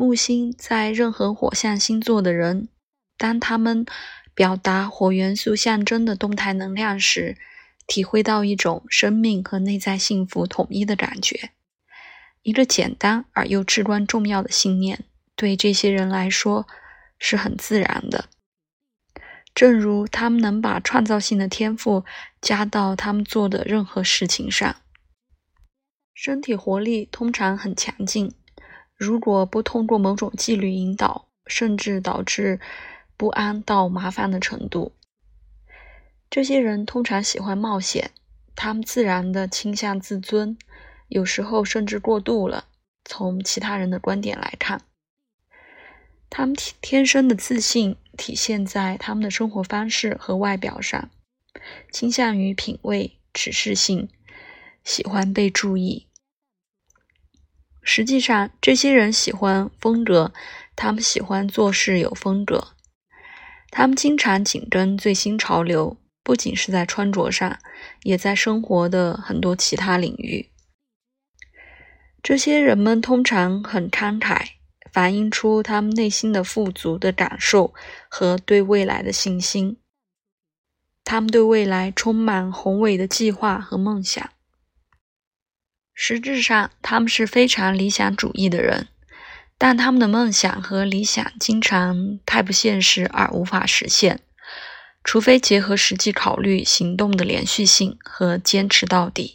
木星在任何火象星座的人，当他们表达火元素象征的动态能量时，体会到一种生命和内在幸福统一的感觉。一个简单而又至关重要的信念，对这些人来说是很自然的。正如他们能把创造性的天赋加到他们做的任何事情上。身体活力通常很强劲。如果不通过某种纪律引导，甚至导致不安到麻烦的程度，这些人通常喜欢冒险。他们自然的倾向自尊，有时候甚至过度了。从其他人的观点来看，他们天天生的自信体现在他们的生活方式和外表上，倾向于品味、指示性，喜欢被注意。实际上，这些人喜欢风格，他们喜欢做事有风格，他们经常紧跟最新潮流，不仅是在穿着上，也在生活的很多其他领域。这些人们通常很慷慨，反映出他们内心的富足的感受和对未来的信心。他们对未来充满宏伟的计划和梦想。实质上，他们是非常理想主义的人，但他们的梦想和理想经常太不现实而无法实现，除非结合实际考虑行动的连续性和坚持到底。